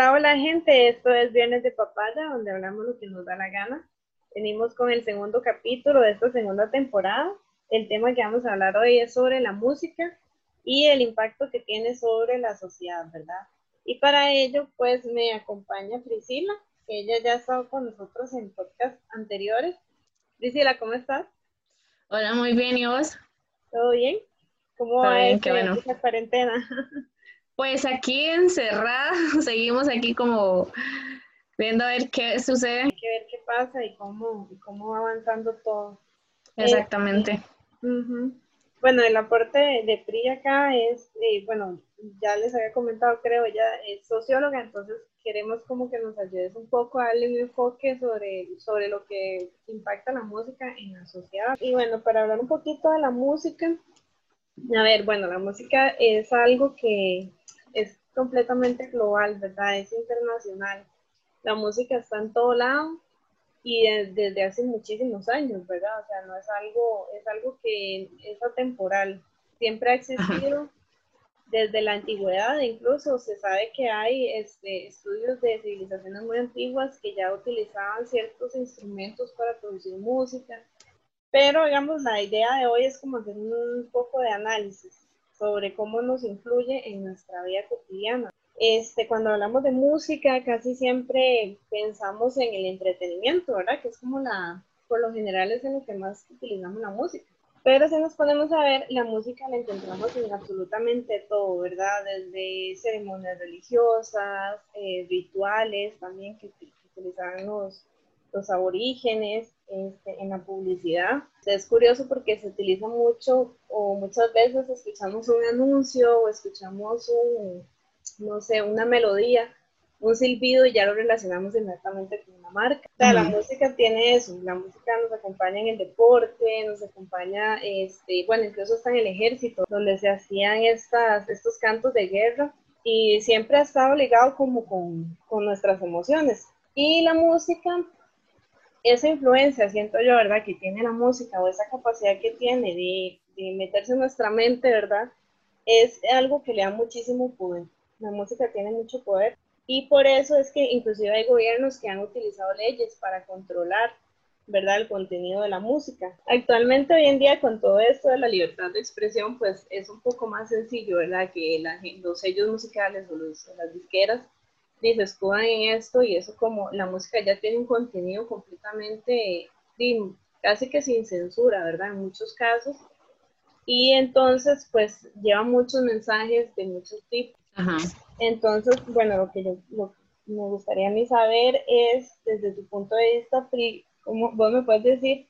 Hola, hola gente, esto es Viernes de Papaya, donde hablamos lo que nos da la gana. Venimos con el segundo capítulo de esta segunda temporada. El tema que vamos a hablar hoy es sobre la música y el impacto que tiene sobre la sociedad, ¿verdad? Y para ello, pues me acompaña Priscila, que ella ya ha estado con nosotros en podcast anteriores. Priscila, ¿cómo estás? Hola, muy bien, ¿y vos? ¿Todo bien? ¿Cómo va esta cuarentena? Pues aquí encerrada, seguimos aquí como viendo a ver qué sucede. Hay que ver qué pasa y cómo, cómo va avanzando todo. Exactamente. Bueno, el aporte de, PRI acá es, eh, bueno, ya les había comentado, creo, ella es socióloga, entonces queremos como que nos ayudes un poco a darle un enfoque sobre, sobre lo que impacta la música en la sociedad. Y bueno, para hablar un poquito de la música, a ver, bueno, la música es algo que es completamente global, ¿verdad? Es internacional. La música está en todo lado y desde hace muchísimos años, ¿verdad? O sea, no es algo, es algo que es atemporal. Siempre ha existido desde la antigüedad, incluso se sabe que hay este, estudios de civilizaciones muy antiguas que ya utilizaban ciertos instrumentos para producir música, pero digamos, la idea de hoy es como hacer un poco de análisis sobre cómo nos influye en nuestra vida cotidiana. Este, cuando hablamos de música, casi siempre pensamos en el entretenimiento, ¿verdad? Que es como la, por lo general es en lo que más utilizamos la música. Pero si nos ponemos a ver, la música la encontramos en absolutamente todo, ¿verdad? Desde ceremonias religiosas, eh, rituales también que, utilizaban los, los aborígenes, este, en la publicidad. Es curioso porque se utiliza mucho o muchas veces escuchamos un anuncio o escuchamos un, no sé, una melodía, un silbido y ya lo relacionamos inmediatamente con una marca. O sea, la música tiene eso, la música nos acompaña en el deporte, nos acompaña, este, bueno, incluso está en el ejército, donde se hacían estas, estos cantos de guerra y siempre ha estado ligado como con, con nuestras emociones. Y la música esa influencia, siento yo, ¿verdad? Que tiene la música o esa capacidad que tiene de, de, meterse en nuestra mente, ¿verdad? Es algo que le da muchísimo poder. La música tiene mucho poder y por eso es que inclusive hay gobiernos que han utilizado leyes para controlar, ¿verdad? El contenido de la música. Actualmente, hoy en día, con todo esto de la libertad de expresión, pues es un poco más sencillo, ¿verdad? Que los sellos musicales o, los, las disqueras se escudan en esto y eso como la música ya tiene un contenido completamente casi que sin censura, ¿verdad? En muchos casos. Y entonces, pues lleva muchos mensajes de muchos tipos. Entonces, bueno, lo que yo, me gustaría a mí saber es, desde tu punto de vista, ¿cómo, vos me puedes decir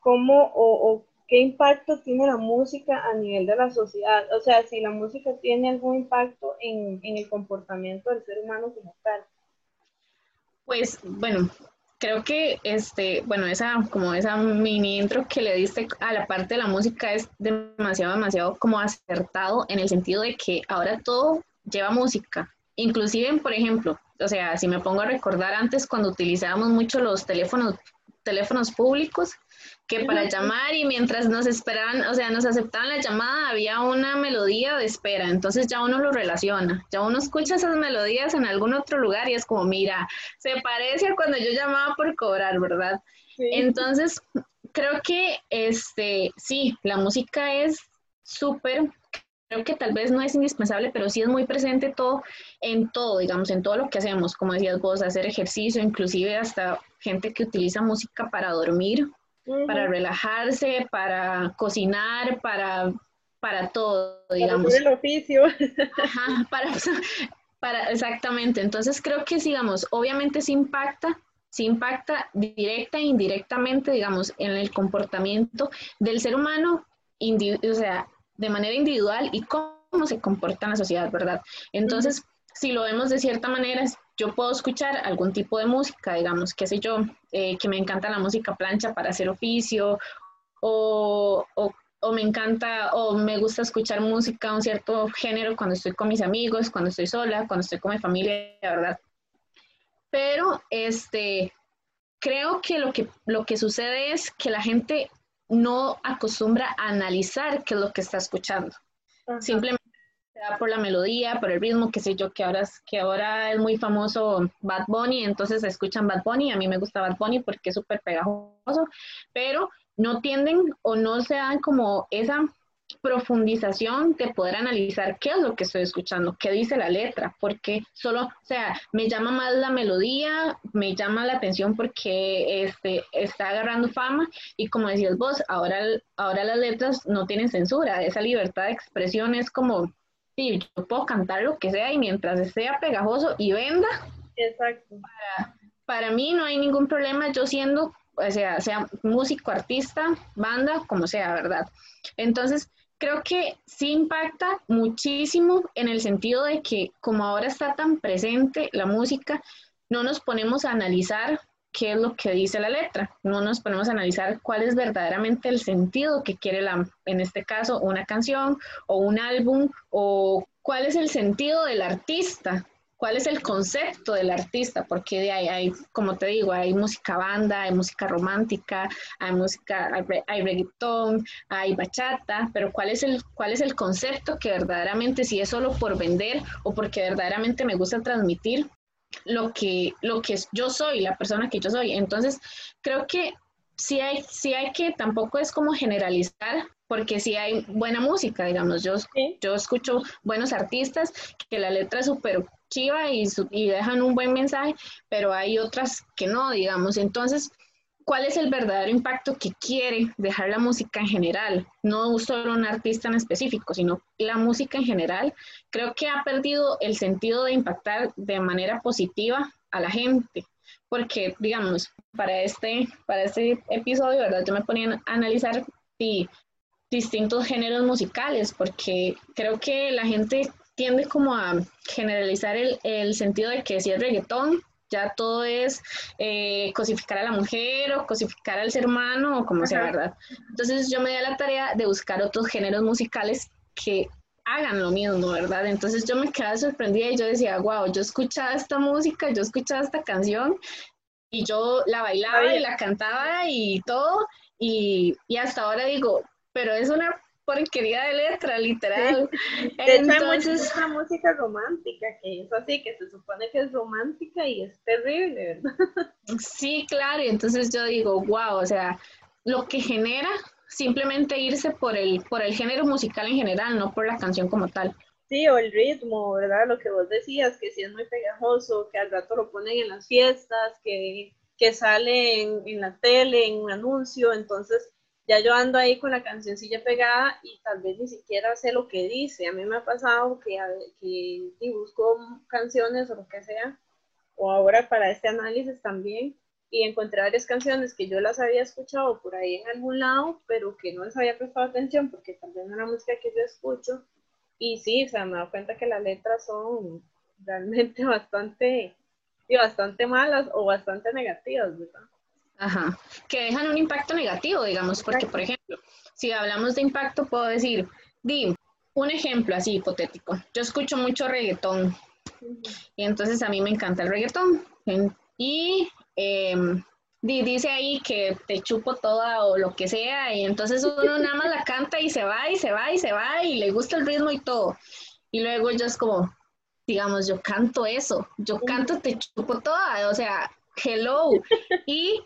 cómo o, o ¿qué impacto tiene la música a nivel de la sociedad? O sea, si la música tiene algún impacto en, el comportamiento del ser humano como tal. Pues bueno, creo que este, bueno, esa como esa mini intro que le diste a la parte de la música es demasiado, demasiado como acertado en el sentido de que ahora todo lleva música. Inclusive, por ejemplo, o sea, si me pongo a recordar antes cuando utilizábamos mucho los teléfonos, teléfonos públicos, que para llamar y mientras nos esperaban, o sea, nos aceptaban la llamada, había una melodía de espera, entonces ya uno lo relaciona, ya uno escucha esas melodías en algún otro lugar y es como, mira, se parece a cuando yo llamaba por cobrar, ¿verdad? Entonces, creo que, este, sí, la música es súper, creo que tal vez no es indispensable, pero sí es muy presente todo, en todo, digamos, en todo lo que hacemos, como decías vos, hacer ejercicio, inclusive hasta gente que utiliza música para dormir, para relajarse, para cocinar, para, para todo, digamos. Para el oficio. Ajá, para, para, exactamente. Entonces creo que, digamos, obviamente se impacta, se impacta directa e indirectamente, digamos, en el comportamiento del ser humano, o sea, de manera individual y cómo se comporta en la sociedad, ¿verdad? Entonces, si lo vemos de cierta manera, yo puedo escuchar algún tipo de música, digamos, qué sé yo, eh, que me encanta la música plancha para hacer oficio, o, o me encanta o me gusta escuchar música, un cierto género cuando estoy con mis amigos, cuando estoy sola, cuando estoy con mi familia, verdad. Pero este, creo que lo, que lo que sucede es que la gente no acostumbra a analizar qué es lo que está escuchando. Simplemente se da por la melodía, por el ritmo, qué sé yo, que ahora, es, que ahora es muy famoso Bad Bunny, entonces escuchan Bad Bunny, a mí me gusta Bad Bunny porque es súper pegajoso, pero no tienden o no se dan como esa profundización de poder analizar qué es lo que estoy escuchando, qué dice la letra, porque solo, o sea, me llama más la melodía, me llama la atención porque este, está agarrando fama y como decías vos, ahora, ahora las letras no tienen censura, esa libertad de expresión es como, sí, yo puedo cantar lo que sea y mientras sea pegajoso y venda, Exacto. Para, para mí no hay ningún problema yo siendo o sea, sea músico, artista, banda, como sea, ¿verdad? Entonces, creo que sí impacta muchísimo en el sentido de que como ahora está tan presente la música, no nos ponemos a analizar qué es lo que dice la letra, no nos ponemos a analizar cuál es verdaderamente el sentido que quiere la, en este caso, una canción o un álbum o cuál es el sentido del artista, cuál es el concepto del artista, porque hay, como te digo, hay música banda, hay música romántica, hay música, hay, reggaetón, hay bachata, pero cuál es el, cuál es el concepto que verdaderamente, si es solo por vender o porque verdaderamente me gusta transmitir lo que, lo que yo soy, la persona que yo soy. Entonces, creo que sí hay, sí hay que, tampoco es como generalizar, porque sí hay buena música, digamos, yo, yo escucho buenos artistas que la letra es súper chiva y, y dejan un buen mensaje, pero hay otras que no, digamos. Entonces, ¿cuál es el verdadero impacto que quiere dejar la música en general? No solo un artista en específico, sino la música en general. Creo que ha perdido el sentido de impactar de manera positiva a la gente. Porque, digamos, para este, para este episodio, ¿verdad? Yo me ponía a analizar distintos géneros musicales, porque creo que la gente tiende como a generalizar el, el sentido de que si es reggaetón, ya todo es eh, cosificar a la mujer o cosificar al ser humano o como sea, ¿verdad? Entonces yo me di a la tarea de buscar otros géneros musicales que hagan lo mismo, ¿verdad? Entonces yo me quedaba sorprendida y yo decía, wow, yo escuchaba esta música, yo escuchaba esta canción y yo la bailaba y la cantaba y todo y, y hasta ahora digo, pero es una porquería de letra, literal. De Entonces, hecho, hay mucha música romántica que es así, que se supone que es romántica y es terrible, ¿verdad? Sí, claro, y entonces yo digo, wow, o sea, lo que genera simplemente irse por el, por el género musical en general, no por la canción como tal. Sí, o el ritmo, ¿verdad? Lo que vos decías, que si es muy pegajoso, que al rato lo ponen en las fiestas, que, que sale en, en la tele, en un anuncio, entonces ya yo ando ahí con la cancioncilla pegada y tal vez ni siquiera sé lo que dice. A mí me ha pasado que, que busco canciones o lo que sea, o ahora para este análisis también, y encontré varias canciones que yo las había escuchado por ahí en algún lado, pero que no les había prestado atención porque también no era música que yo escucho. Y sí, o sea, me he dado cuenta que las letras son realmente bastante, y bastante malas o bastante negativas, ¿verdad? Ajá, que dejan un impacto negativo, digamos, porque, por ejemplo, si hablamos de impacto, puedo decir, di, un ejemplo así hipotético. Yo escucho mucho reggaetón y entonces a mí me encanta el reggaetón. Y em, dice ahí que te chupo toda o lo que sea y entonces uno nada más la canta y se va y se va y se va y le gusta el ritmo y todo. Y luego yo es como, digamos, yo canto eso, yo canto te chupo toda, o sea, hello. Y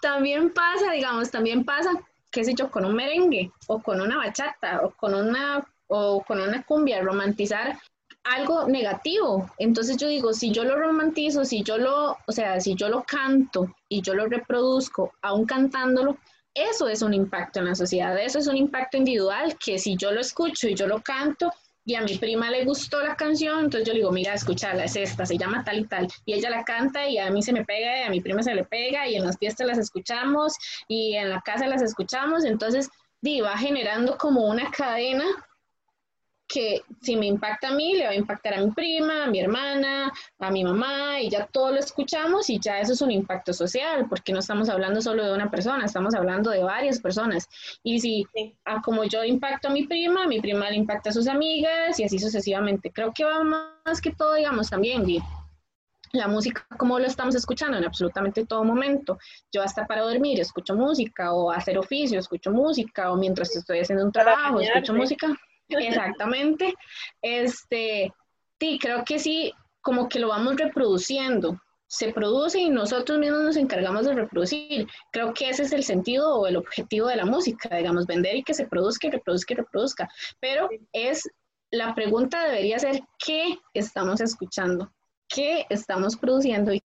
también pasa, digamos, también pasa, qué sé yo, con un merengue o con una bachata o con una, o con una cumbia, romantizar algo negativo. Entonces yo digo, si yo lo romantizo, si yo lo, o sea, si yo lo canto y yo lo reproduzco, aún cantándolo, eso es un impacto en la sociedad, eso es un impacto individual que si yo lo escucho y yo lo canto, y a mi prima le gustó la canción, entonces yo le digo, mira, escúchala, es esta, se llama tal y tal, y ella la canta y a mí se me pega y a mi prima se le pega y en las fiestas las escuchamos y en la casa las escuchamos, entonces va generando como una cadena que si me impacta a mí, le va a impactar a mi prima, a mi hermana, a mi mamá, y ya todo lo escuchamos y ya eso es un impacto social, porque no estamos hablando solo de una persona, estamos hablando de varias personas. Y si como yo impacto a mi prima, mi prima le impacta a sus amigas y así sucesivamente. Creo que va más que todo, digamos, también, la música como lo estamos escuchando en absolutamente todo momento. Yo hasta para dormir escucho música o hacer oficio escucho música o mientras estoy haciendo un trabajo escucho música. Exactamente. Este, sí, creo que sí, como que lo vamos reproduciendo. Se produce y nosotros mismos nos encargamos de reproducir. Creo que ese es el sentido o el objetivo de la música, digamos, vender y que se produzca y reproduzca y reproduzca. Pero es, la pregunta debería ser, ¿qué estamos escuchando? qué estamos produciendo y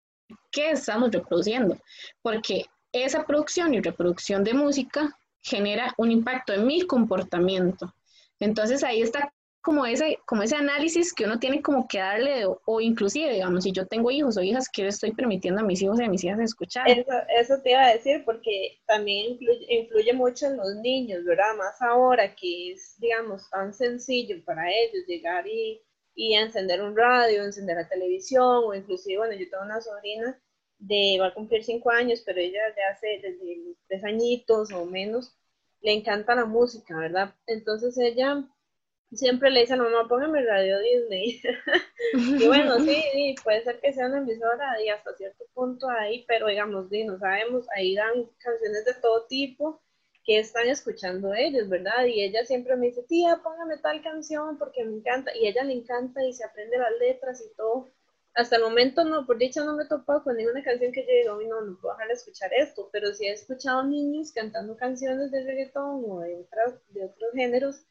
qué estamos reproduciendo, porque esa producción y reproducción de música genera un impacto en mi comportamiento. Entonces ahí está como ese, como ese análisis que uno tiene como que darle, o, inclusive, digamos, si yo tengo hijos o hijas, ¿qué le estoy permitiendo a mis hijos y a mis hijas escuchar? Eso, eso te iba a decir, porque también influye, mucho en los niños, ¿verdad? Más ahora que es, digamos, tan sencillo para ellos llegar y y encender un radio, encender la televisión, o inclusive, bueno, yo tengo una sobrina de, va a cumplir cinco años, pero ella desde hace, desde tres añitos o menos, le encanta la música, ¿verdad? Entonces ella siempre le dice a la mamá, póngame radio Disney. y bueno, sí, puede ser que sea una emisora y hasta cierto punto ahí, pero digamos, no sabemos, ahí dan canciones de todo tipo que están escuchando ellos, ¿verdad? Y ella siempre me dice, tía, póngame tal canción porque me encanta, y a ella le encanta y se aprende las letras y todo. Hasta el momento, no, por dicha no me he topado con ninguna canción que yo diga, no, no puedo dejar de escuchar esto, pero sí he escuchado niños cantando canciones de reggaetón o de, otras, de otros géneros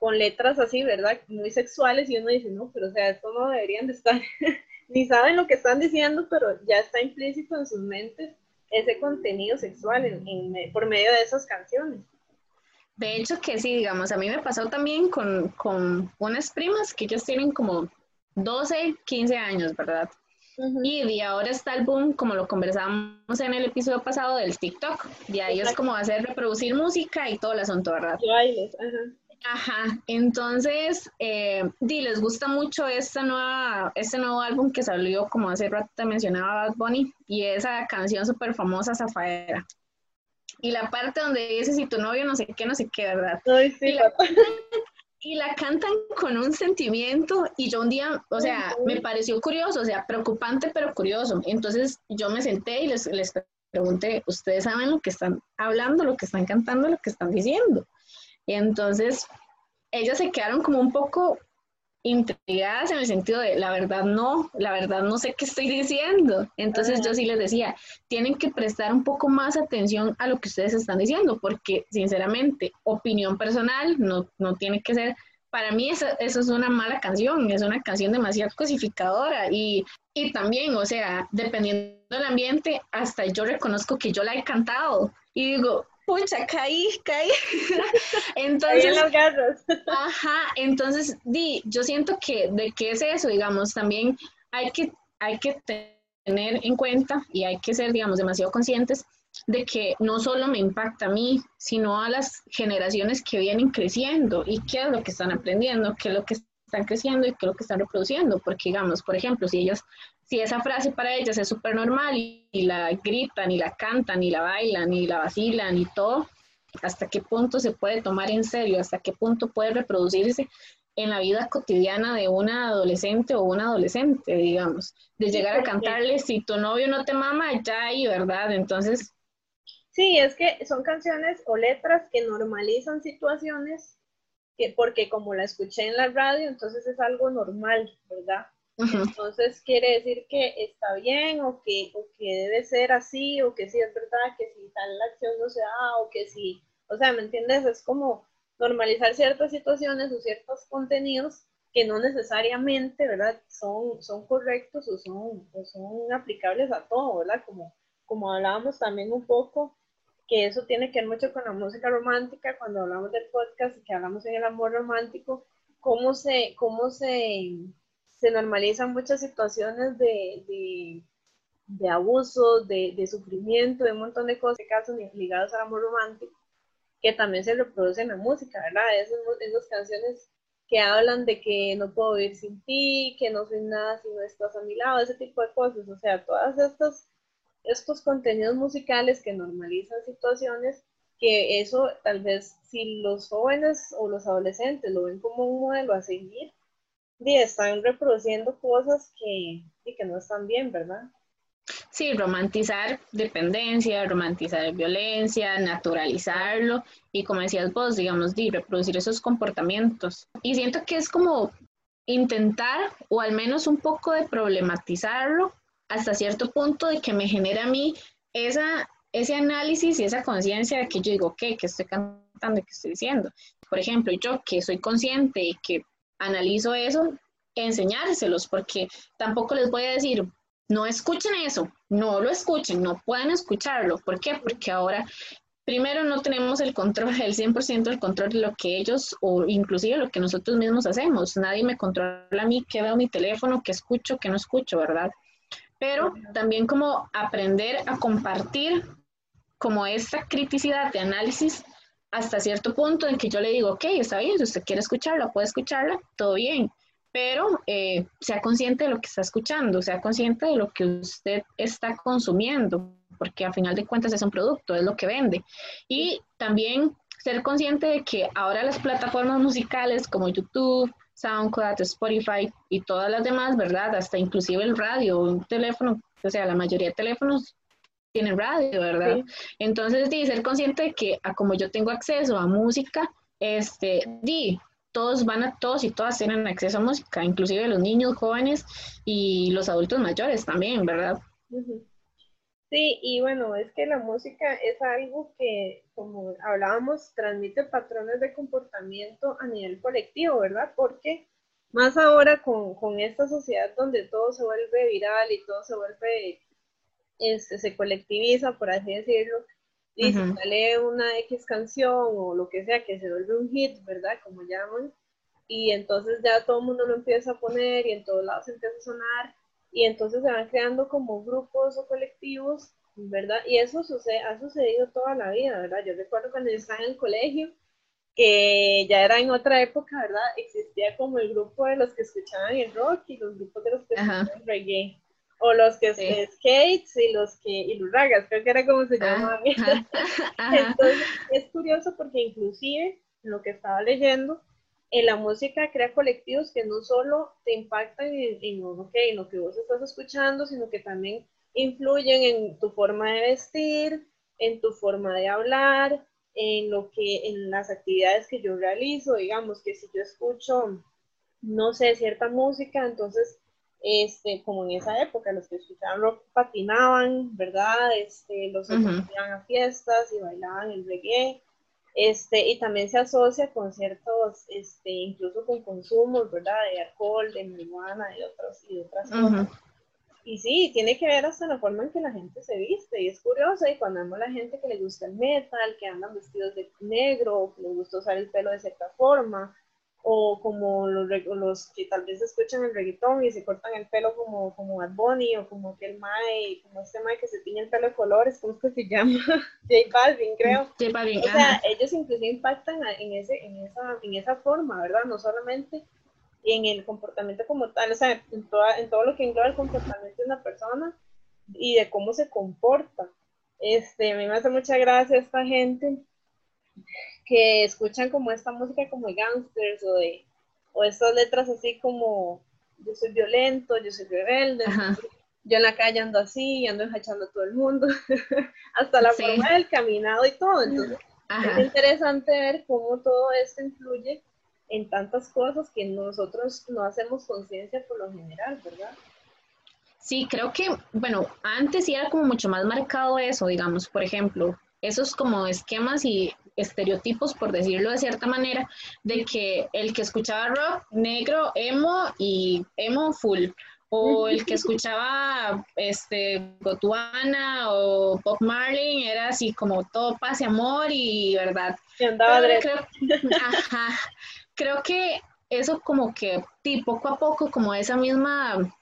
con letras así, ¿verdad? Muy sexuales y uno dice, no, pero o sea, esto no deberían de estar, ni saben lo que están diciendo, pero ya está implícito en sus mentes ese contenido sexual en, por medio de esas canciones. De hecho que sí, digamos, a mí me pasó también con, con unas primas que ellos tienen como 12, 15 años, ¿verdad? Y de ahora está el boom, como lo conversábamos en el episodio pasado del TikTok. De ahí es como hacer reproducir música y todo el asunto, ¿verdad? Y bailes, ajá. Ajá, entonces, eh, les gusta mucho esta nueva, este nuevo álbum que salió, como hace rato te mencionaba Bad Bunny, y esa canción súper famosa, Zafaera. Y la parte donde dice, si tu novio no sé qué, no sé qué, ¿verdad? sí, y, la, cantan con un sentimiento, y yo un día, o sea, me pareció curioso, o sea, preocupante, pero curioso. Entonces yo me senté y les, les pregunté, ¿ustedes saben lo que están hablando, lo que están cantando, lo que están diciendo? Y entonces ellas se quedaron como un poco intrigadas en el sentido de, la verdad no, la verdad no sé qué estoy diciendo. Entonces yo sí les decía, tienen que prestar un poco más atención a lo que ustedes están diciendo, porque sinceramente, opinión personal no, no tiene que ser, para mí eso, eso es una mala canción, es una canción demasiado cosificadora y, y también, o sea, dependiendo del ambiente, hasta yo reconozco que yo la he cantado y digo, pucha, caí, caí. entonces, ajá, entonces, di, yo siento que, ¿de qué es eso? Digamos, también hay que, hay que tener en cuenta y hay que ser, digamos, demasiado conscientes de que no solo me impacta a mí, sino a las generaciones que vienen creciendo y qué es lo que están aprendiendo, qué es lo que están creciendo y qué es lo que están reproduciendo, porque digamos, por ejemplo, si ellos si esa frase para ellas es súper normal y, la gritan y la cantan y la bailan y la vacilan y todo, hasta qué punto se puede tomar en serio, hasta qué punto puede reproducirse en la vida cotidiana de una adolescente o un adolescente, digamos, de llegar a cantarle si tu novio no te mama, ya ahí, ¿verdad? Entonces... Sí, es que son canciones o letras que normalizan situaciones que porque como la escuché en la radio, entonces es algo normal, ¿verdad? Entonces quiere decir que está bien o que, o que debe ser así o que sí es verdad que si tal acción no se da o que sí, o sea, ¿me entiendes? Es como normalizar ciertas situaciones o ciertos contenidos que no necesariamente, ¿verdad? Son, son correctos o son, o son aplicables a todo, ¿verdad? Como, como hablábamos también un poco, que eso tiene que ver mucho con la música romántica, cuando hablamos del podcast y que hablamos en el amor romántico, cómo se, cómo se, se normalizan muchas situaciones de, de, de abuso, de, de, sufrimiento, de un montón de cosas, casos ligados al amor romántico, que también se reproducen en la música, ¿verdad? Esas, esas canciones que hablan de que no puedo vivir sin ti, que no soy nada si no estás a mi lado, ese tipo de cosas. O sea, todas estas estos contenidos musicales que normalizan situaciones que eso tal vez si los jóvenes o los adolescentes lo ven como un modelo a seguir, están reproduciendo cosas que, que no están bien, ¿verdad? Sí, romantizar dependencia, romantizar violencia, naturalizarlo y como decías vos, digamos, reproducir esos comportamientos. Y siento que es como intentar o al menos un poco de problematizarlo hasta cierto punto de que me genera a mí esa, ese análisis y esa conciencia de que yo digo, ¿qué? ¿Qué estoy cantando qué estoy diciendo? Por ejemplo, yo que soy consciente y que analizo eso, enseñárselos, porque tampoco les voy a decir, no escuchen eso, no lo escuchen, no pueden escucharlo. ¿Por qué? Porque ahora, primero, no tenemos el control, el 100% del control de lo que ellos o inclusive lo que nosotros mismos hacemos. Nadie me controla a mí qué veo mi teléfono, qué escucho, qué no escucho, ¿verdad? pero también como aprender a compartir como esta criticidad de análisis hasta cierto punto en que yo le digo, ok, está bien, si usted quiere escucharla, puede escucharla, todo bien, pero eh, sea consciente de lo que está escuchando, sea consciente de lo que usted está consumiendo, porque a final de cuentas es un producto, es lo que vende. Y también ser consciente de que ahora las plataformas musicales como YouTube, SoundCloud, Spotify y todas las demás, ¿verdad? Hasta inclusive el radio, un teléfono, o sea, la mayoría de teléfonos tienen radio, ¿verdad? Entonces, di, ser consciente de que a como yo tengo acceso a música, este, di, todos van a, todos y todas tienen acceso a música, inclusive los niños jóvenes y los adultos mayores también, ¿verdad? Sí, y bueno, es que la música es algo que, como hablábamos, transmite patrones de comportamiento a nivel colectivo, ¿verdad? Porque más ahora con, esta sociedad donde todo se vuelve viral y todo se vuelve, este, se colectiviza, por así decirlo, y se sale una X canción o lo que sea, que se vuelve un hit, ¿verdad? Como llaman, y entonces ya todo el mundo lo empieza a poner y en todos lados empieza a sonar y entonces se van creando como grupos o colectivos, ¿verdad? Y eso sucede, ha sucedido toda la vida, ¿verdad? Yo recuerdo cuando yo estaba en el colegio, que ya era en otra época, ¿verdad? Existía como el grupo de los que escuchaban el rock y los grupos de los que escuchaban el reggae. O los que sí. skates y los que, y los ragas, creo que era como se llamaban. Entonces, es curioso porque inclusive lo que estaba leyendo, en la música crea colectivos que no solo te impactan en, en, en lo que vos estás escuchando, sino que también influyen en tu forma de vestir, en tu forma de hablar, en lo que, en las actividades que yo realizo, digamos que si yo escucho, no sé, cierta música, entonces, este, como en esa época, los que escuchaban rock patinaban, ¿verdad? Este, los que iban a fiestas y bailaban el reggae, este, y también se asocia con ciertos, este, incluso con consumos, ¿verdad? De alcohol, de marihuana y, otros, y otras cosas. Y sí, tiene que ver hasta la forma en que la gente se viste. Y es curioso, y cuando vemos a la gente que le gusta el metal, que andan vestidos de negro, que les gusta usar el pelo de cierta forma, o como los, los que tal vez escuchan el reggaetón y se cortan el pelo como, como Bad Bunny o como aquel Mae, como este Mae que se tiñe el pelo de colores, ¿cómo es que se llama? J Balvin, creo. J Balvin, o sea, ellos inclusive impactan en, ese, en, esa, en esa forma, ¿verdad? No solamente en el comportamiento como tal, o sea, en, toda, en todo lo que engloba el comportamiento de una persona y de cómo se comporta. Este, a mí me hace mucha gracia esta gente que escuchan como esta música como de gangsters o de o estas letras así como yo soy violento, yo soy rebelde, yo en la calle ando así, ando enjachando a todo el mundo, hasta la forma del caminado y todo. Entonces, es interesante ver cómo todo esto influye en tantas cosas que nosotros no hacemos conciencia por lo general, ¿verdad? Sí, creo que, bueno, antes sí era como mucho más marcado eso, digamos, por ejemplo, esos como esquemas y estereotipos, por decirlo de cierta manera, de que el que escuchaba rock negro, emo y emo full, o el que escuchaba este Gotuana o Bob Marley era así como todo paz y amor y verdad. creo, creo que eso como que poco a poco como esa misma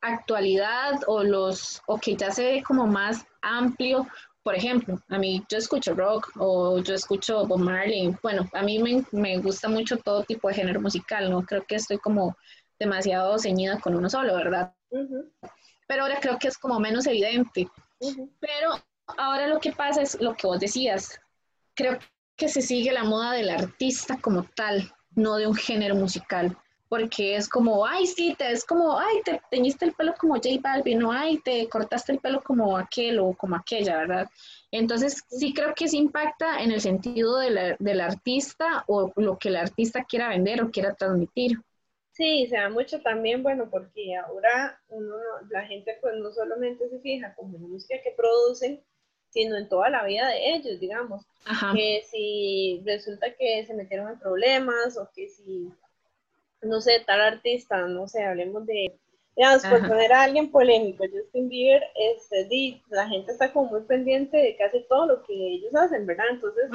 actualidad o los o que ya se ve como más amplio por ejemplo, a mí yo escucho rock o yo escucho Bob Marley. Bueno, a mí me, me gusta mucho todo tipo de género musical, ¿no? Creo que estoy como demasiado ceñida con uno solo, ¿verdad? Pero ahora creo que es como menos evidente. Pero ahora lo que pasa es lo que vos decías. Creo que se sigue la moda del artista como tal, no de un género musical porque es como, ay, sí, te, es como, ay, te teñiste el pelo como J Balvin, o ay, te cortaste el pelo como aquel o como aquella, ¿verdad? Entonces, sí creo que se impacta en el sentido del artista o lo que el artista quiera vender o quiera transmitir. Sí, se da mucho también, bueno, porque ahora uno, la gente pues no solamente se fija como en la música que producen, sino en toda la vida de ellos, digamos. Que si resulta que se metieron en problemas o que si no sé, tal artista, no sé, hablemos de, digamos, por poner a alguien polémico, Justin Bieber, este, la gente está como muy pendiente de casi todo lo que ellos hacen, ¿verdad? Entonces,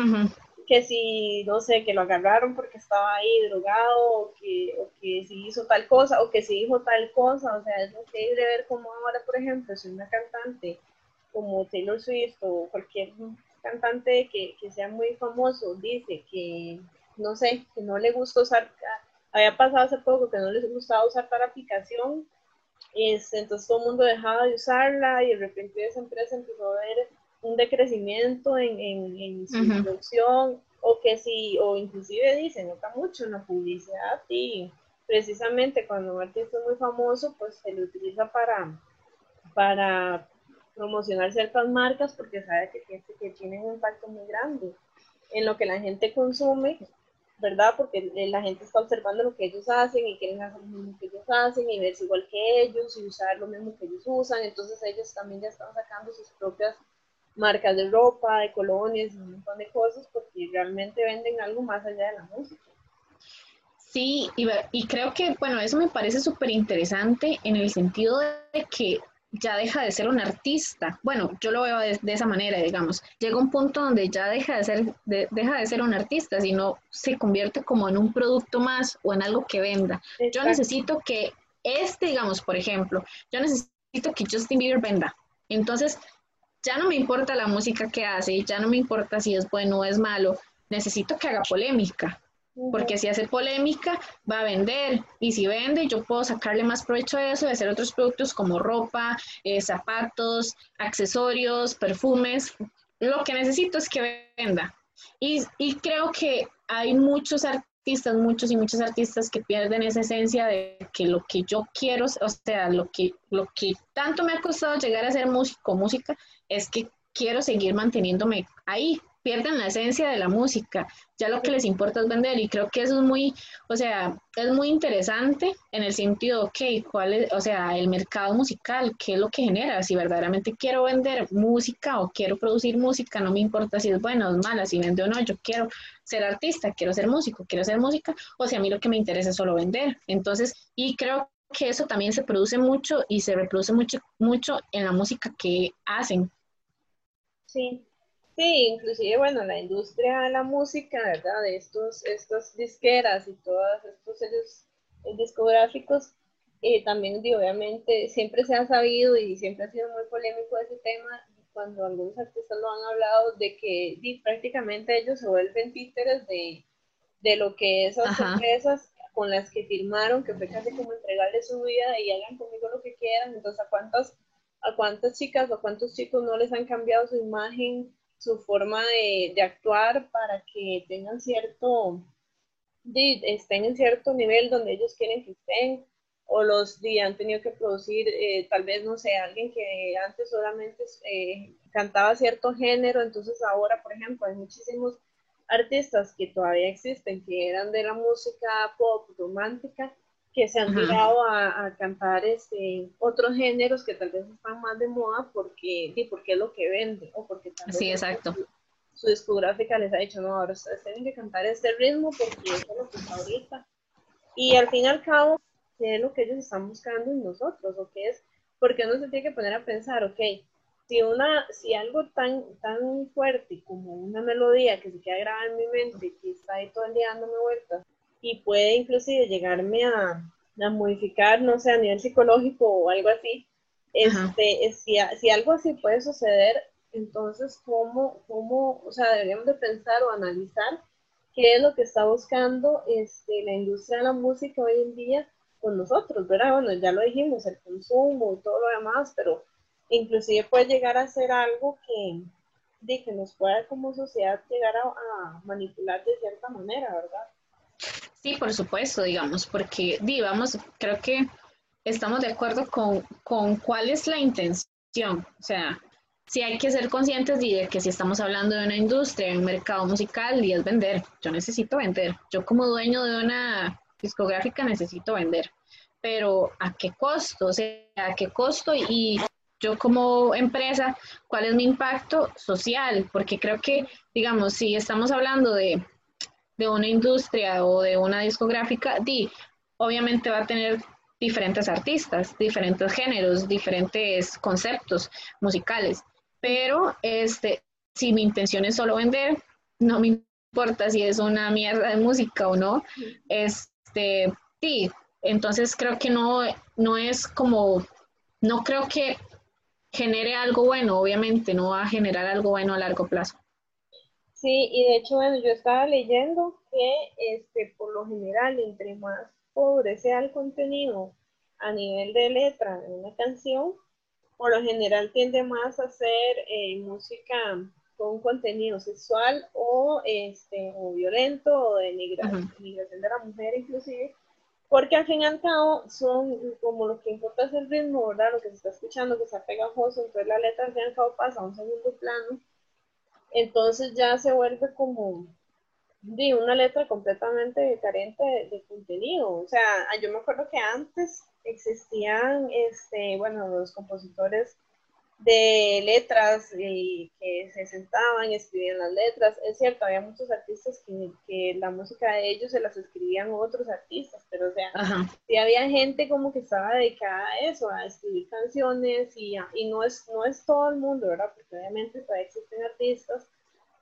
que si, no sé, que lo agarraron porque estaba ahí drogado, o que, o que si hizo tal cosa, o que si dijo tal cosa, o sea, es increíble ver cómo ahora, por ejemplo, si una cantante como Taylor Swift o cualquier cantante que, que sea muy famoso dice que, no sé, que no le gusta usar había pasado hace poco que no les gustaba usar tal aplicación, este, entonces todo el mundo dejaba de usarla y de repente esa empresa empezó a ver un decrecimiento en, en, su producción, o que si, o inclusive dicen, nota mucho en la publicidad y precisamente cuando un artista es muy famoso, pues se le utiliza para, para promocionar ciertas marcas porque sabe que, que, que tienen un impacto muy grande en lo que la gente consume ¿verdad? Porque la gente está observando lo que ellos hacen y quieren hacer lo mismo que ellos hacen y verse igual que ellos y usar lo mismo que ellos usan. Entonces ellos también ya están sacando sus propias marcas de ropa, de colonias y un montón de cosas porque realmente venden algo más allá de la música. Sí, y, y creo que, bueno, eso me parece súper interesante en el sentido de que ya deja de ser un artista. Bueno, yo lo veo de, esa manera, digamos. Llega un punto donde ya deja de ser, deja de ser un artista, sino se convierte como en un producto más o en algo que venda. Yo necesito que este, digamos, por ejemplo, yo necesito que Justin Bieber venda. Entonces, ya no me importa la música que hace, ya no me importa si es bueno o es malo, necesito que haga polémica porque si hace polémica va a vender y si vende yo puedo sacarle más provecho a eso y hacer otros productos como ropa, eh, zapatos, accesorios, perfumes. Lo que necesito es que venda. Y, y creo que hay muchos artistas, muchos y muchos artistas que pierden esa esencia de que lo que yo quiero, o sea, lo que, lo que tanto me ha costado llegar a ser músico, música, es que quiero seguir manteniéndome ahí, pierden la esencia de la música, ya lo que les importa es vender y creo que eso es muy, o sea, es muy interesante en el sentido, ok, cuál es, o sea, el mercado musical, qué es lo que genera, si verdaderamente quiero vender música o quiero producir música, no me importa si es buena o es mala, si vende o no, yo quiero ser artista, quiero ser músico, quiero hacer música, o sea, a mí lo que me interesa es solo vender. Entonces, y creo que eso también se produce mucho y se reproduce mucho, mucho en la música que hacen. Sí, Sí, inclusive, bueno, la industria de la música, ¿verdad? De estos, estas disqueras y todos estos sellos discográficos, eh, también, obviamente, siempre se ha sabido y siempre ha sido muy polémico ese tema cuando algunos artistas lo han hablado de que prácticamente ellos se vuelven títeres de, de lo que esas empresas con las que firmaron, que fue casi como entregarle su vida y hagan conmigo lo que quieran. Entonces, ¿a cuántas, a cuántas chicas o a cuántos chicos no les han cambiado su imagen su forma de, actuar para que tengan cierto, de, estén en cierto nivel donde ellos quieren que estén, o los de, han tenido que producir, eh, tal vez, no sé, alguien que antes solamente eh, cantaba cierto género, entonces ahora, por ejemplo, hay muchísimos artistas que todavía existen, que eran de la música pop romántica, que se han tirado a, cantar este, otros géneros que tal vez están más de moda porque, porque es lo que vende o porque tal sí, exacto. Su, discográfica les ha dicho, no, ahora ustedes tienen que cantar este ritmo porque eso es lo que está ahorita. Y al fin y al cabo, ¿qué es lo que ellos están buscando en nosotros? ¿O qué es? Porque uno se tiene que poner a pensar, ok, si, una, si algo tan, tan fuerte como una melodía que se queda grabada en mi mente, que está ahí todo el día dándome vueltas, y puede inclusive llegarme a, a, modificar, no sé, a nivel psicológico o algo así. Este, si, si, algo así puede suceder, Entonces, ¿cómo, cómo, o sea, deberíamos de pensar o analizar qué es lo que está buscando este, la industria de la música hoy en día con nosotros, ¿verdad? Bueno, ya lo dijimos, el consumo y todo lo demás, pero inclusive puede llegar a ser algo que, de que nos pueda como sociedad llegar a, manipular de cierta manera, ¿verdad? Sí, por supuesto, digamos, porque, digamos, creo que estamos de acuerdo con, con cuál es la intención, o sea, sí hay que ser conscientes de que si estamos hablando de una industria, un mercado musical, y es vender. Yo necesito vender. Yo como dueño de una discográfica necesito vender. Pero ¿a qué costo? O sea, ¿a qué costo? Y yo como empresa, ¿cuál es mi impacto social? Porque creo que, digamos, si estamos hablando de, de una industria o de una discográfica, di, obviamente va a tener diferentes artistas, diferentes géneros, diferentes conceptos musicales pero este, si mi intención es solo vender, no me importa si es una mierda de música o no, este, sí, entonces creo que no, no es como, no creo que genere algo bueno, obviamente no va a generar algo bueno a largo plazo. Sí, y de hecho, bueno, yo estaba leyendo que este, por lo general, entre más pobre sea el contenido a nivel de letra de una canción, por lo general tiende más a hacer eh, música con contenido sexual o, este, o violento o de migración, de la mujer inclusive, porque al fin y al cabo son como lo que importa es el ritmo, ¿verdad? Lo que se está escuchando, que está pegajoso, entonces la letra al fin y al cabo pasa a un segundo plano, entonces ya se vuelve como de una letra completamente carente de, de contenido, o sea, yo me acuerdo que antes existían, este, bueno, los compositores de letras y que se sentaban y escribían las letras. Es cierto, había muchos artistas que, que la música de ellos se las escribían otros artistas, pero o sea, sí había gente como que estaba dedicada a eso, a escribir canciones y, y no, es, no es todo el mundo, ¿verdad? Porque obviamente todavía existen artistas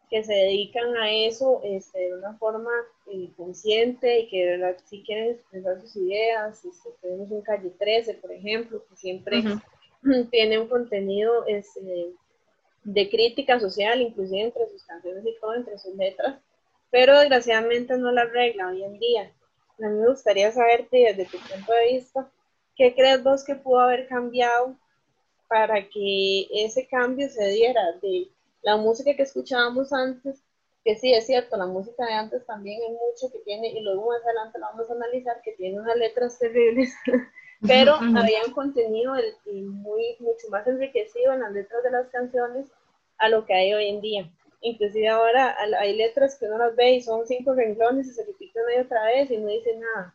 que se dedican a eso este, de una forma eh, consciente y que de verdad sí quieren expresar sus ideas. Este, tenemos un Calle 13, por ejemplo, que siempre tiene un contenido este, de crítica social, inclusive entre sus canciones y todo, entre sus letras, pero desgraciadamente no la regla hoy en día. A mí me gustaría saber desde tu punto de vista, ¿qué crees vos que pudo haber cambiado para que ese cambio se diera de la música que escuchábamos antes, que sí es cierto, la música de antes también hay mucho que tiene, y luego más adelante lo vamos a analizar, que tiene unas letras terribles, pero había un contenido muy, mucho más enriquecido en las letras de las canciones a lo que hay hoy en día. Inclusive ahora hay letras que uno las ve y son cinco renglones y se repiten una y otra vez y no dice nada.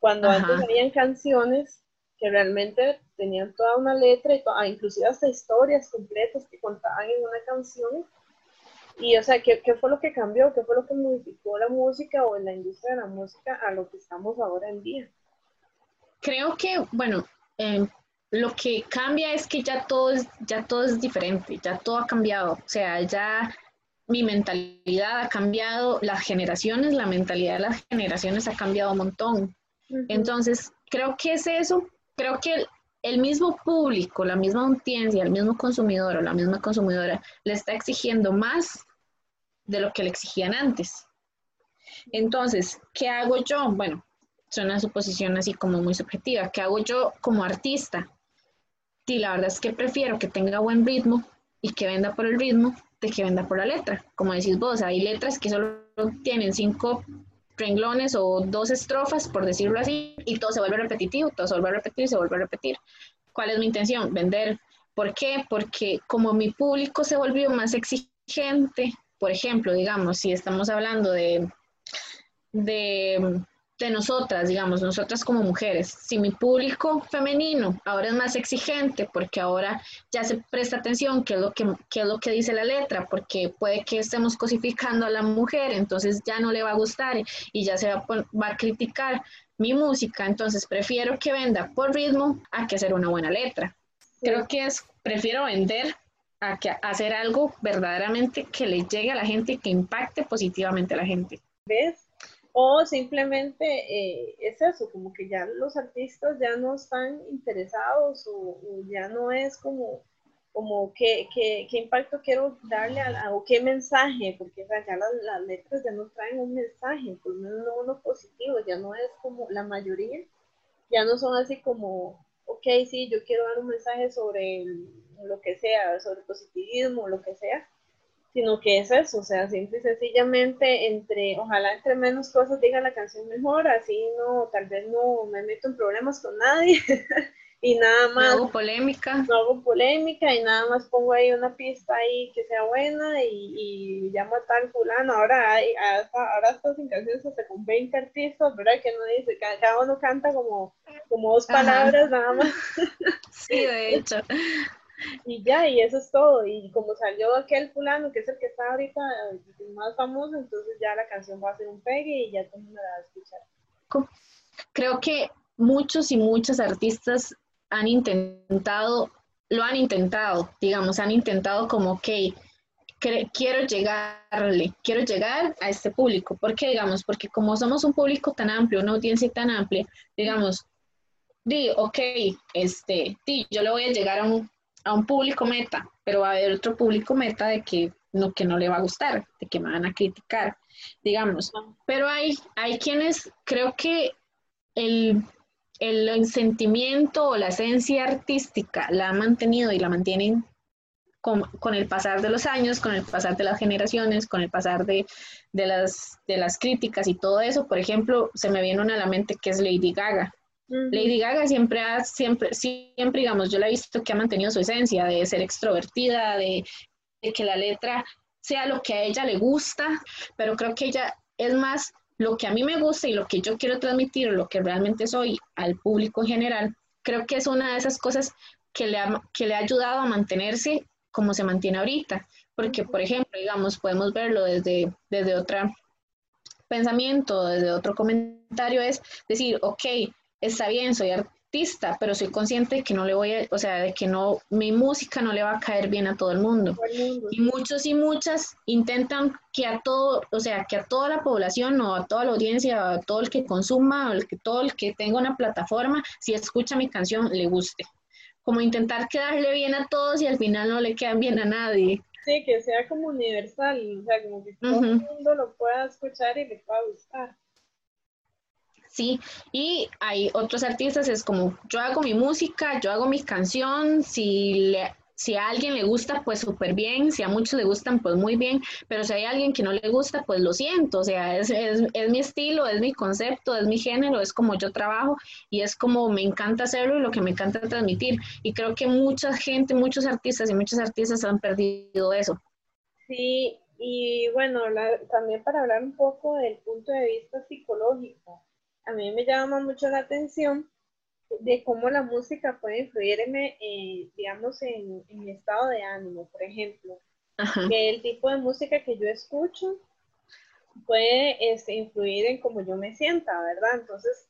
Cuando antes habían canciones que realmente tenían toda una letra y ah, inclusive hasta historias completas que contaban en una canción. Y o sea, ¿qué, ¿qué, fue lo que cambió? ¿Qué fue lo que modificó la música o la industria de la música a lo que estamos ahora en día? Creo que, bueno, eh, lo que cambia es que ya todo es, ya todo es diferente, ya todo ha cambiado. O sea, ya mi mentalidad ha cambiado, las generaciones, la mentalidad de las generaciones ha cambiado un montón. Entonces, creo que es eso, creo que el mismo público, la misma audiencia, el mismo consumidor o la misma consumidora le está exigiendo más de lo que le exigían antes. Entonces, ¿qué hago yo? Bueno, es una suposición así como muy subjetiva. ¿Qué hago yo como artista? Y la verdad es que prefiero que tenga buen ritmo y que venda por el ritmo de que venda por la letra. Como decís vos, hay letras que solo tienen cinco renglones o dos estrofas, por decirlo así, y todo se vuelve repetitivo, todo se vuelve a repetir, se vuelve a repetir. ¿Cuál es mi intención? Vender. ¿Por qué? Porque como mi público se volvió más exigente, por ejemplo, digamos, si estamos hablando de, de de nosotras, digamos, nosotras como mujeres. Si mi público femenino ahora es más exigente, porque ahora ya se presta atención qué es lo que, es lo que dice la letra, porque puede que estemos cosificando a la mujer, entonces ya no le va a gustar y ya se va, va a criticar mi música, entonces prefiero que venda por ritmo a que hacer una buena letra. Creo que es, prefiero vender a que hacer algo verdaderamente que le llegue a la gente y que impacte positivamente a la gente. ¿Ves? O simplemente eh, es eso, como que ya los artistas ya no están interesados o, ya no es como como qué, qué, qué impacto quiero darle a, o qué mensaje, porque ya las, las, letras ya no traen un mensaje, por lo menos no uno positivo, ya no es como la mayoría, ya no son así como, ok, sí, yo quiero dar un mensaje sobre lo que sea, sobre positivismo, lo que sea, sino que es eso, o sea, simple y sencillamente entre, ojalá entre menos cosas diga la canción mejor, así no, tal vez no me meto en problemas con nadie y nada más. No hago polémica. No hago polémica y nada más pongo ahí una pista ahí que sea buena y, y llamo a tal fulano, ahora hay, hasta, ahora estoy sin canciones hasta con 20 artistas, ¿verdad? Que no dice, cada uno canta como, como dos palabras nada más. Sí, de hecho. Y ya, y eso es todo. Y como salió aquel fulano, que es el que está ahorita más famoso, entonces ya la canción va a ser un pegue y ya todo el mundo la va a escuchar. Creo que muchos y muchas artistas han intentado, lo han intentado, digamos, han intentado como, ok, quiero llegarle, quiero llegar a este público. ¿Por qué, digamos? Porque como somos un público tan amplio, una audiencia tan amplia, digamos, di, ok, este, di, yo le voy a llegar a un, a un público meta, pero va a haber otro público meta de que no, que no le va a gustar, de que me van a criticar, digamos. Pero hay, hay quienes, creo que el, el sentimiento o la esencia artística la han mantenido y la mantienen con, con, el pasar de los años, con el pasar de las generaciones, con el pasar de, de, las, de las críticas y todo eso. Por ejemplo, se me viene una a la mente que es Lady Gaga. Lady Gaga siempre ha, siempre, siempre, digamos, yo la he visto que ha mantenido su esencia de ser extrovertida, de, que la letra sea lo que a ella le gusta, pero creo que ella es más lo que a mí me gusta y lo que yo quiero transmitir, lo que realmente soy al público en general. Creo que es una de esas cosas que le ha, que le ha ayudado a mantenerse como se mantiene ahorita, porque, por ejemplo, digamos, podemos verlo desde, desde otro pensamiento, desde otro comentario, es decir, ok, está bien, soy artista, pero soy consciente de que no le voy a, o sea, de que no, mi música no le va a caer bien a todo el mundo. Y muchos y muchas intentan que a todo, o sea, que a toda la población o a toda la audiencia, a todo el que consuma, o el que, todo el que tenga una plataforma, si escucha mi canción, le guste. Como intentar quedarle bien a todos y al final no le quedan bien a nadie. Sí, que sea como universal, o sea, como que todo el mundo lo pueda escuchar y le pueda gustar. Sí, y hay otros artistas, es como yo hago mi música, yo hago mi canción, si, le, si a alguien le gusta, pues súper bien, si a muchos le gustan, pues muy bien, pero si hay alguien que no le gusta, pues lo siento, o sea, es, es, es mi estilo, es mi concepto, es mi género, es como yo trabajo y es como me encanta hacerlo y lo que me encanta transmitir. Y creo que mucha gente, muchos artistas y muchas artistas han perdido eso. Sí, y bueno, también para hablar un poco del punto de vista psicológico a mí me llama mucho la atención de cómo la música puede influirme, eh, digamos, en, mi estado de ánimo, por ejemplo. Que el tipo de música que yo escucho puede este, influir en cómo yo me sienta, ¿verdad? Entonces,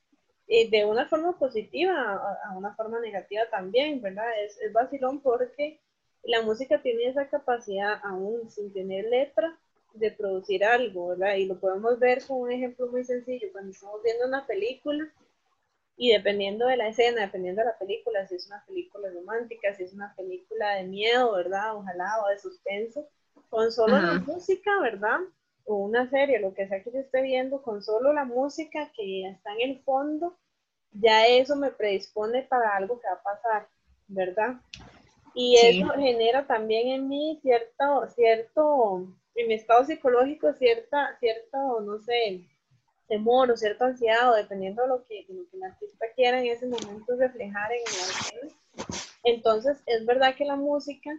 eh, de una forma positiva a, una forma negativa también, ¿verdad? Es, es vacilón porque la música tiene esa capacidad, aún sin tener letra, de producir algo, ¿verdad? Y lo podemos ver con un ejemplo muy sencillo, cuando estamos viendo una película y dependiendo de la escena, dependiendo de la película, si es una película romántica, si es una película de miedo, ¿verdad? Ojalá, o de suspenso, con solo la música, ¿verdad? O una serie, lo que sea que yo esté viendo, con solo la música que está en el fondo, ya eso me predispone para algo que va a pasar, ¿verdad? Y eso genera también en mí cierto, cierto en mi estado psicológico cierta, cierto, no sé, temor o cierta ansiedad, o dependiendo de lo que, lo que el artista quiera en ese momento reflejar en el arte. Entonces, es verdad que la música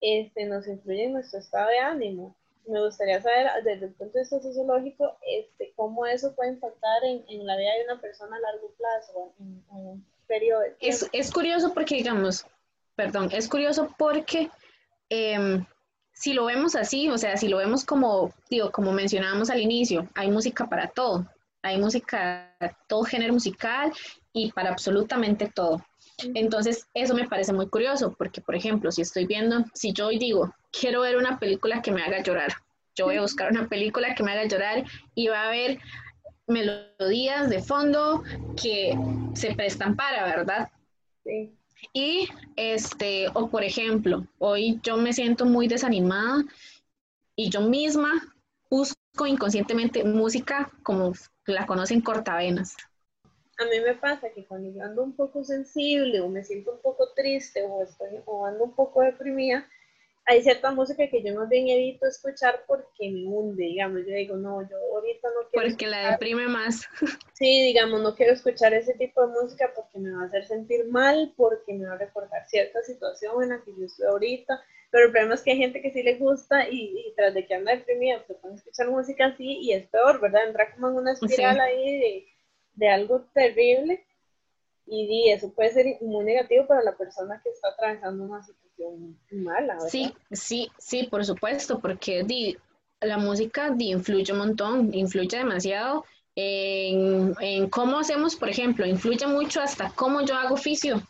este, nos influye en nuestro estado de ánimo. Me gustaría saber, desde el punto de vista sociológico, este, cómo eso puede impactar en, en la vida de una persona a largo plazo, en, un periodo de Es, es curioso porque, digamos, perdón, es curioso porque eh, si lo vemos así, o sea, si lo vemos como, digo, como mencionábamos al inicio, hay música para todo, hay música, todo género musical y para absolutamente todo. Entonces, eso me parece muy curioso, porque, por ejemplo, si estoy viendo, si yo hoy digo, quiero ver una película que me haga llorar, yo voy a buscar una película que me haga llorar y va a haber melodías de fondo que se prestan para, ¿verdad? Sí. Y, este, o por ejemplo, hoy yo me siento muy desanimada y yo misma busco inconscientemente música como la conocen cortavenas. A mí me pasa que cuando yo ando un poco sensible o me siento un poco triste o, estoy, o ando un poco deprimida, hay cierta música que yo más bien evito escuchar porque me hunde, digamos, yo digo, no, yo ahorita no quiero Porque la deprime más. Sí, digamos, no quiero escuchar ese tipo de música porque me va a hacer sentir mal, porque me va a recordar cierta situación en la que yo estoy ahorita, pero el problema es que hay gente que sí le gusta y, tras de que anda deprimida, se pueden escuchar música así y es peor, ¿verdad? Entra como en una espiral ahí de, de algo terrible y eso puede ser muy negativo para la persona que está atravesando una situación mala. ¿verdad? Sí, sí, sí, por supuesto, porque di, la música di, influye un montón, influye demasiado en, en, cómo hacemos, por ejemplo, influye mucho hasta cómo yo hago oficio.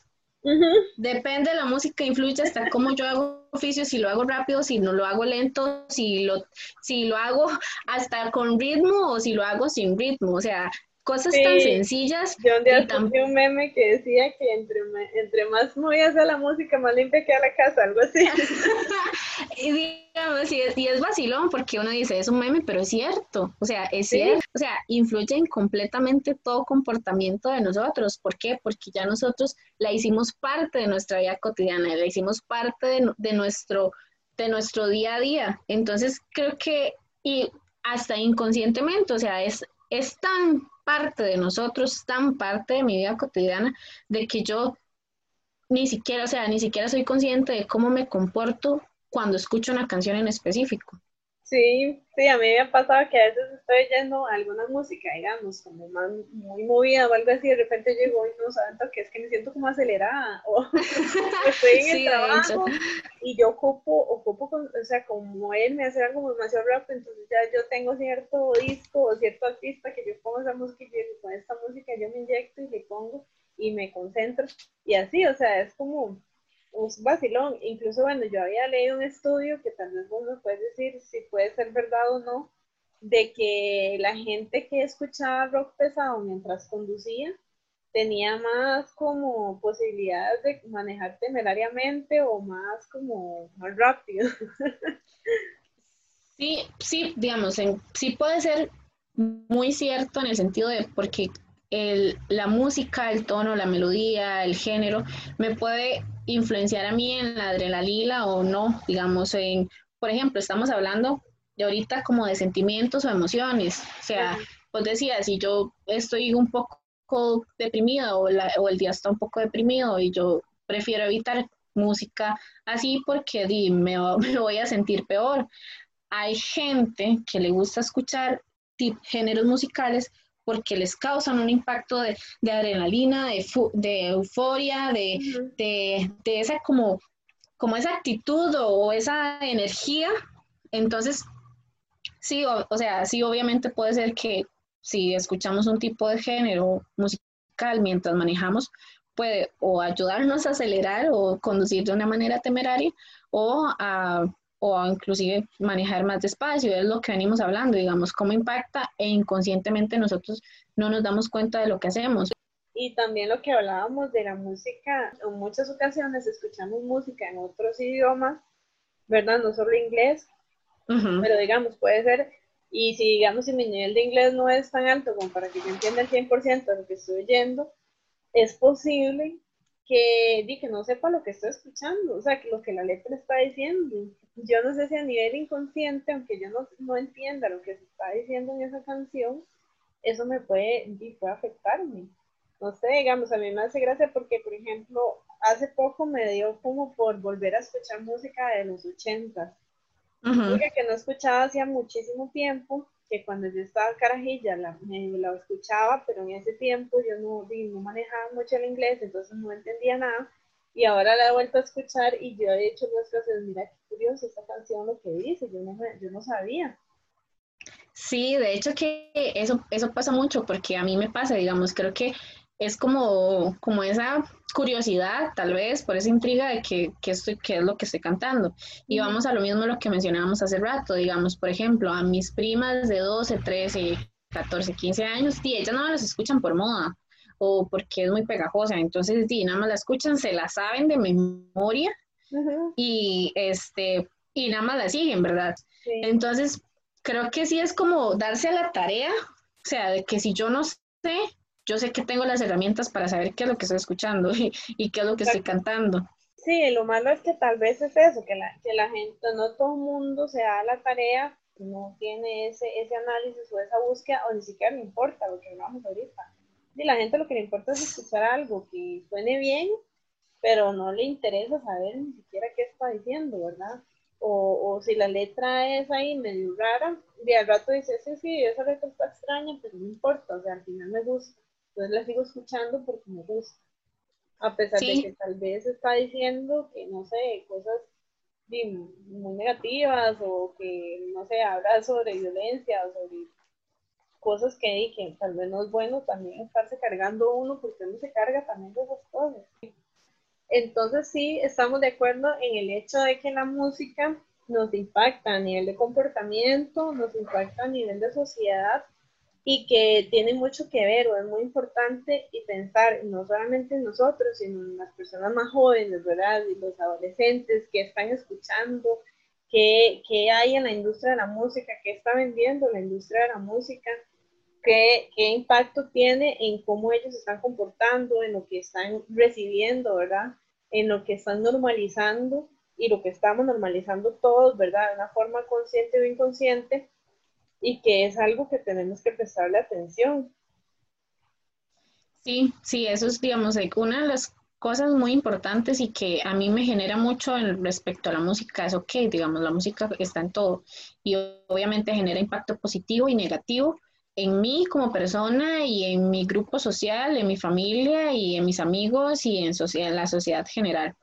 Depende de la música, influye hasta cómo yo hago oficio, si lo hago rápido, si no lo hago lento, si lo, si lo hago hasta con ritmo o si lo hago sin ritmo. O sea, cosas tan sencillas. Yo un día un meme que decía que entre, entre más movida sea la música, más limpia queda la casa, algo así. y digamos, y es, y es, vacilón porque uno dice, es un meme, pero es cierto. O sea, es cierto. O sea, influye en completamente todo comportamiento de nosotros. ¿Por qué? Porque ya nosotros la hicimos parte de nuestra vida cotidiana, la hicimos parte de, de nuestro, de nuestro día a día. Entonces, creo que, y hasta inconscientemente, o sea, es, es tan parte de nosotros, tan parte de mi vida cotidiana, de que yo ni siquiera, o sea, ni siquiera soy consciente de cómo me comporto cuando escucho una canción en específico. Sí, sí, a mí me ha pasado que a veces estoy oyendo alguna música, digamos, como más, muy movida o algo así, de repente llego y no saben que es que me siento como acelerada, o estoy en el trabajo y yo ocupo, ocupo, con, o sea, como él me hace algo demasiado rápido, entonces ya yo tengo cierto disco o cierto artista que yo pongo esa música y yo, con esta música yo me inyecto y le pongo y me concentro, y así, o sea, es como un vacilón. Incluso, bueno, yo había leído un estudio que tal vez vos me puedes decir si puede ser verdad o no, de que la gente que escuchaba rock pesado mientras conducía tenía más como posibilidades de manejar temerariamente o más como más rápido. Sí, sí, digamos, sí puede ser muy cierto en el sentido de porque el, la música, el tono, la melodía, el género, me puede influenciar a mí en la adrenalina o no, digamos, en, por ejemplo, estamos hablando de ahorita como de sentimientos o emociones, o sea, pues decía, si yo estoy un poco deprimida o, o, el día está un poco deprimido y yo prefiero evitar música así porque me, me voy a sentir peor. Hay gente que le gusta escuchar géneros musicales porque les causan un impacto de, adrenalina, de, de euforia, de, de, esa como, como esa actitud o, esa energía. Entonces, sí, o, sea, sí, obviamente puede ser que si escuchamos un tipo de género musical mientras manejamos, puede o ayudarnos a acelerar o conducir de una manera temeraria o a o inclusive manejar más despacio, es lo que venimos hablando, digamos, cómo impacta e inconscientemente nosotros no nos damos cuenta de lo que hacemos. Y también lo que hablábamos de la música, en muchas ocasiones escuchamos música en otros idiomas, ¿verdad? No solo inglés, pero digamos, puede ser, y si digamos si mi nivel de inglés no es tan alto como para que yo entienda el 100% de lo que estoy oyendo, es posible que, di, que no sepa lo que estoy escuchando, o sea, que lo que la letra está diciendo. Yo no sé si a nivel inconsciente, aunque yo no, no entienda lo que se está diciendo en esa canción, eso me puede, di, puede afectarme. No sé, digamos, a mí me hace gracia porque, por ejemplo, hace poco me dio como por volver a escuchar música de los ochentas. Música que no escuchaba hacía muchísimo tiempo que cuando yo estaba carajilla la, me, la escuchaba, pero en ese tiempo yo no, no manejaba mucho el inglés, entonces no entendía nada. Y ahora la he vuelto a escuchar y yo he hecho dos cosas, mira qué curioso esta canción lo que dice, yo no, yo no sabía. Sí, de hecho que eso, eso pasa mucho porque a mí me pasa, digamos, creo que es como, como esa curiosidad, tal vez, por esa intriga de que, estoy, qué es lo que estoy cantando. Y vamos a lo mismo lo que mencionábamos hace rato, digamos, por ejemplo, a mis primas de 12, 13, 14, 15 años, y ellas no las escuchan por moda. o porque es muy pegajosa. Entonces, sí, nada más la escuchan, se la saben de memoria y, este, y nada más la siguen, ¿verdad? Entonces, creo que sí es como darse a la tarea, o sea, de que si yo no sé, yo sé que tengo las herramientas para saber qué es lo que estoy escuchando y, qué es lo que estoy cantando. Sí, lo malo es que tal vez es eso, que la, que la gente, no todo el mundo se da la tarea, no tiene ese, ese análisis o esa búsqueda, o ni siquiera le importa lo que hablamos ahorita. Y la gente lo que le importa es escuchar algo que suene bien, pero no le interesa saber ni siquiera qué está diciendo, ¿verdad? O, o si la letra es ahí medio rara, y al rato dice, sí, sí, esa letra está extraña, pero no importa, o sea, al final me gusta. Entonces la sigo escuchando porque me gusta. A pesar de que tal vez está diciendo que, no sé, cosas muy negativas o que, no sé, habla sobre violencia o sobre cosas que, que tal vez no es bueno también estarse cargando uno porque uno se carga también de esas cosas. Entonces sí, estamos de acuerdo en el hecho de que la música nos impacta a nivel de comportamiento, nos impacta a nivel de sociedad y que tiene mucho que ver o es muy importante y pensar no solamente en nosotros, sino en las personas más jóvenes, ¿verdad? Y los adolescentes que están escuchando, qué, qué hay en la industria de la música, qué está vendiendo la industria de la música, qué, qué impacto tiene en cómo ellos se están comportando, en lo que están recibiendo, ¿verdad? En lo que están normalizando y lo que estamos normalizando todos, ¿verdad? De una forma consciente o inconsciente y que es algo que tenemos que prestarle atención. Sí, sí, eso es, digamos, una de las cosas muy importantes y que a mí me genera mucho respecto a la música es, ok, digamos, la música está en todo y obviamente genera impacto positivo y negativo en mí como persona y en mi grupo social, en mi familia y en mis amigos y en, en la sociedad general.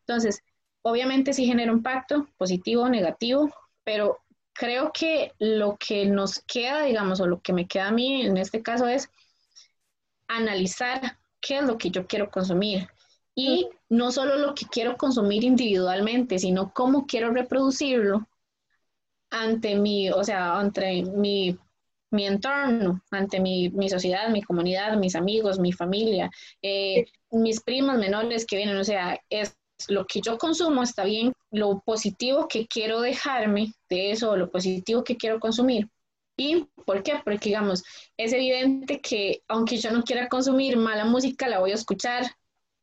Entonces, obviamente sí genera un impacto positivo o negativo, pero creo que lo que nos queda, digamos, o lo que me queda a mí en este caso es analizar qué es lo que yo quiero consumir. Y no solo lo que quiero consumir individualmente, sino cómo quiero reproducirlo ante mi, o sea, ante mi, mi entorno, ante mi, mi, sociedad, mi comunidad, mis amigos, mi familia, eh, mis primos menores que vienen, o sea, es lo que yo consumo está bien, lo positivo que quiero dejarme de eso, lo positivo que quiero consumir. ¿Y por qué? Porque, digamos, es evidente que aunque yo no quiera consumir mala música, la voy a escuchar.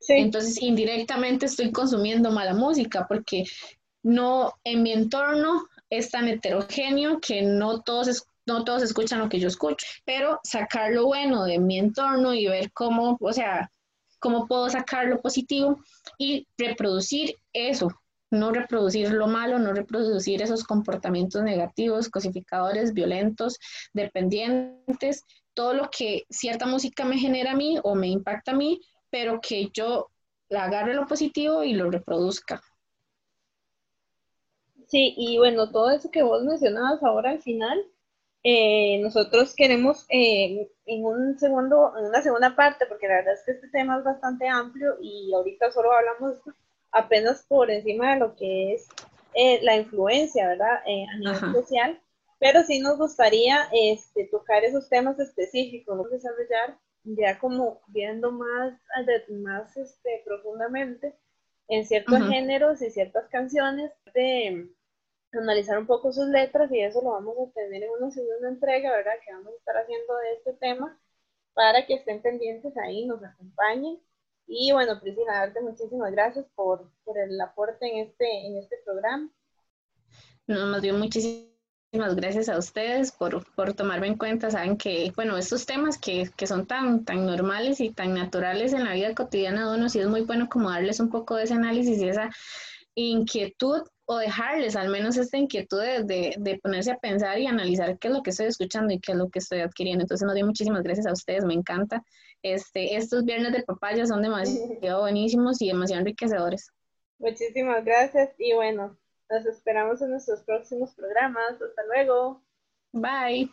Entonces, indirectamente estoy consumiendo mala música porque no, en mi entorno es tan heterogéneo que no todos, no todos escuchan lo que yo escucho. Pero sacar lo bueno de mi entorno y ver cómo, o sea, cómo puedo sacar lo positivo y reproducir eso, no reproducir lo malo, no reproducir esos comportamientos negativos, cosificadores, violentos, dependientes, todo lo que cierta música me genera a mí o me impacta a mí, pero que yo la agarre lo positivo y lo reproduzca. Sí, y bueno, todo eso que vos mencionabas ahora al final, eh, nosotros queremos eh, en un segundo, en una segunda parte, porque la verdad es que este tema es bastante amplio y ahorita solo hablamos apenas por encima de lo que es eh, la influencia, ¿verdad? a nivel social, pero sí nos gustaría este, tocar esos temas específicos, desarrollar ya como viendo más, más este, profundamente en ciertos géneros y ciertas canciones de analizar un poco sus letras y eso lo vamos a tener en una segunda entrega, ¿verdad? Que vamos a estar haciendo de este tema para que estén pendientes ahí, nos acompañen. Y bueno, Priscila, darte muchísimas gracias por, por el aporte en este, en este programa. No, más bien muchísimas gracias a ustedes por, por tomarme en cuenta. Saben que, bueno, estos temas que, que, son tan, tan normales y tan naturales en la vida cotidiana de uno, sí es muy bueno como darles un poco de ese análisis y esa inquietud o dejarles al menos esta inquietud de, de, ponerse a pensar y analizar qué es lo que estoy escuchando y qué es lo que estoy adquiriendo. Entonces, nos doy muchísimas gracias a ustedes, me encanta. Este, estos viernes de papaya son demasiado buenísimos y demasiado enriquecedores. Muchísimas gracias y bueno, nos esperamos en nuestros próximos programas. Hasta luego. Bye.